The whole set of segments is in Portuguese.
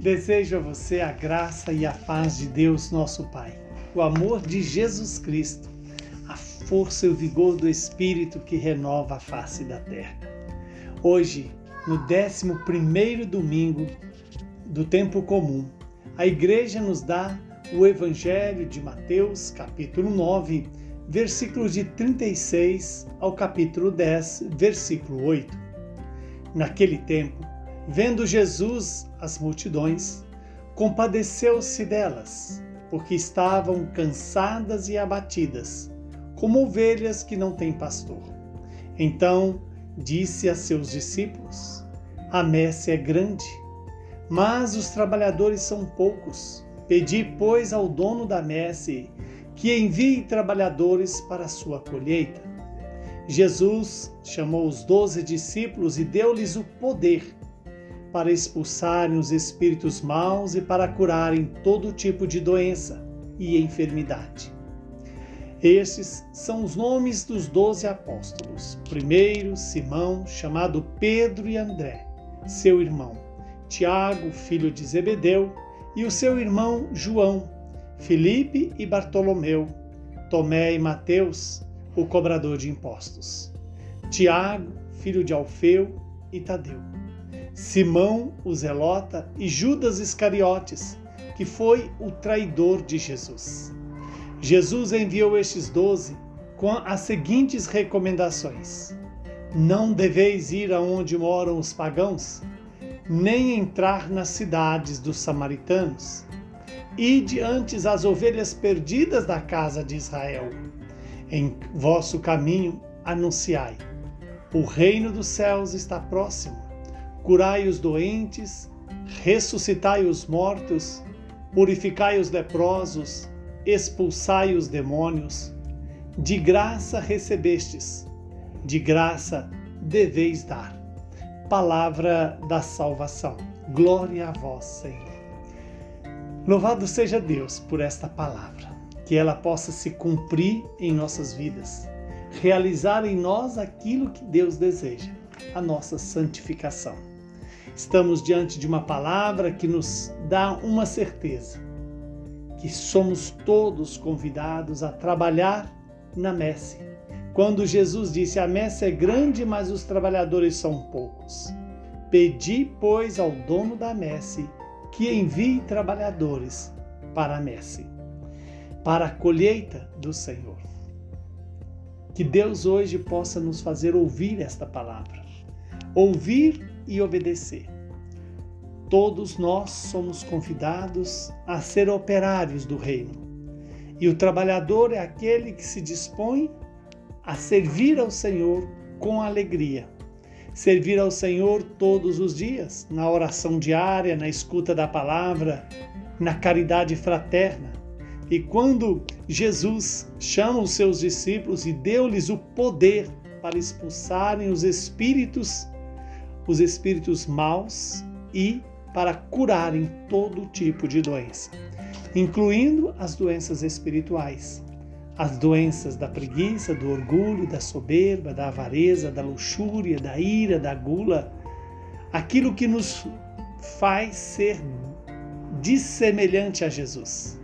Desejo a você a graça e a paz de Deus, nosso Pai, o amor de Jesus Cristo, a força e o vigor do Espírito que renova a face da terra. Hoje, no 11 domingo do tempo comum, a igreja nos dá o Evangelho de Mateus, capítulo 9, versículos de 36 ao capítulo 10, versículo 8. Naquele tempo, Vendo Jesus as multidões, compadeceu-se delas, porque estavam cansadas e abatidas, como ovelhas que não têm pastor. Então disse a seus discípulos: A messe é grande, mas os trabalhadores são poucos. Pedi, pois, ao dono da messe que envie trabalhadores para a sua colheita. Jesus chamou os doze discípulos e deu-lhes o poder para expulsarem os espíritos maus e para curarem todo tipo de doença e enfermidade. Estes são os nomes dos doze apóstolos. Primeiro, Simão, chamado Pedro e André, seu irmão, Tiago, filho de Zebedeu, e o seu irmão João, Felipe e Bartolomeu, Tomé e Mateus, o cobrador de impostos, Tiago, filho de Alfeu e Tadeu Simão o Zelota e Judas Iscariotes, que foi o traidor de Jesus. Jesus enviou estes doze com as seguintes recomendações: Não deveis ir aonde moram os pagãos, nem entrar nas cidades dos samaritanos. Ide antes as ovelhas perdidas da casa de Israel. Em vosso caminho anunciai: o reino dos céus está próximo curai os doentes, ressuscitai os mortos, purificai os leprosos, expulsai os demônios. De graça recebestes, de graça deveis dar. Palavra da salvação. Glória a vós, Senhor. Louvado seja Deus por esta palavra, que ela possa se cumprir em nossas vidas, realizar em nós aquilo que Deus deseja, a nossa santificação. Estamos diante de uma palavra que nos dá uma certeza: que somos todos convidados a trabalhar na messe. Quando Jesus disse: A messe é grande, mas os trabalhadores são poucos. Pedi, pois, ao dono da messe que envie trabalhadores para a messe, para a colheita do Senhor. Que Deus hoje possa nos fazer ouvir esta palavra, ouvir e obedecer. Todos nós somos convidados a ser operários do reino. E o trabalhador é aquele que se dispõe a servir ao Senhor com alegria. Servir ao Senhor todos os dias, na oração diária, na escuta da palavra, na caridade fraterna. E quando Jesus chama os seus discípulos e deu-lhes o poder para expulsarem os espíritos os espíritos maus e para curarem todo tipo de doença, incluindo as doenças espirituais, as doenças da preguiça, do orgulho, da soberba, da avareza, da luxúria, da ira, da gula, aquilo que nos faz ser dissemelhante a Jesus.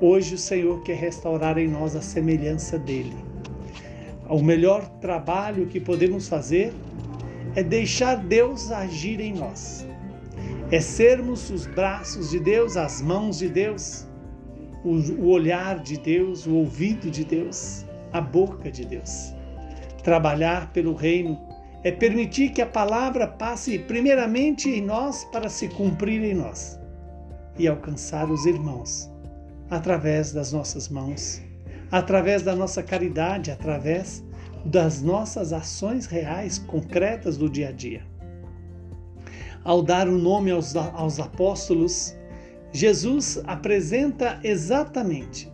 Hoje o Senhor quer restaurar em nós a semelhança dele. O melhor trabalho que podemos fazer é deixar Deus agir em nós. É sermos os braços de Deus, as mãos de Deus, o olhar de Deus, o ouvido de Deus, a boca de Deus. Trabalhar pelo reino é permitir que a palavra passe primeiramente em nós para se cumprir em nós e alcançar os irmãos através das nossas mãos, através da nossa caridade, através das nossas ações reais, concretas do dia a dia. Ao dar o nome aos, aos apóstolos, Jesus apresenta exatamente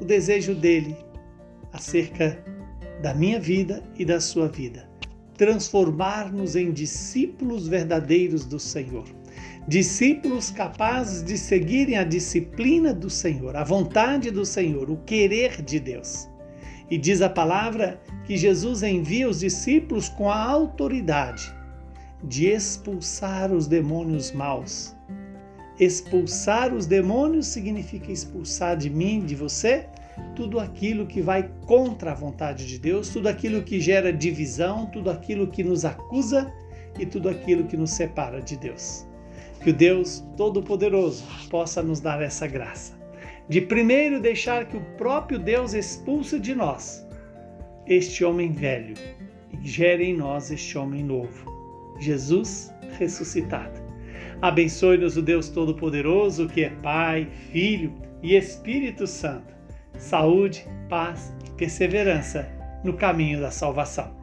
o desejo dele acerca da minha vida e da sua vida. Transformar-nos em discípulos verdadeiros do Senhor. Discípulos capazes de seguirem a disciplina do Senhor, a vontade do Senhor, o querer de Deus. E diz a palavra que Jesus envia os discípulos com a autoridade de expulsar os demônios maus Expulsar os demônios significa expulsar de mim, de você, tudo aquilo que vai contra a vontade de Deus, tudo aquilo que gera divisão, tudo aquilo que nos acusa e tudo aquilo que nos separa de Deus. Que o Deus Todo-Poderoso possa nos dar essa graça. De primeiro deixar que o próprio Deus expulse de nós este homem velho e gere em nós este homem novo. Jesus ressuscitado. Abençoe-nos o Deus Todo-Poderoso, que é Pai, Filho e Espírito Santo. Saúde, paz e perseverança no caminho da salvação.